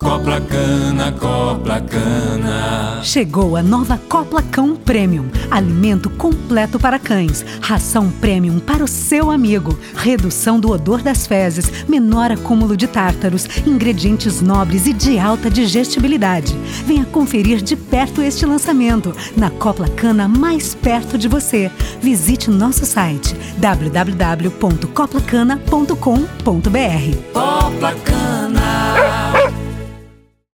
Copla cana, copla cana. Chegou a nova Copla Cão Premium. Alimento completo para cães. Ração premium para o seu amigo. Redução do odor das fezes. Menor acúmulo de tártaros. Ingredientes nobres e de alta digestibilidade. Venha conferir de perto este lançamento. Na Copla Cana mais perto de você. Visite nosso site www.coplacana.com.br. Copla cana.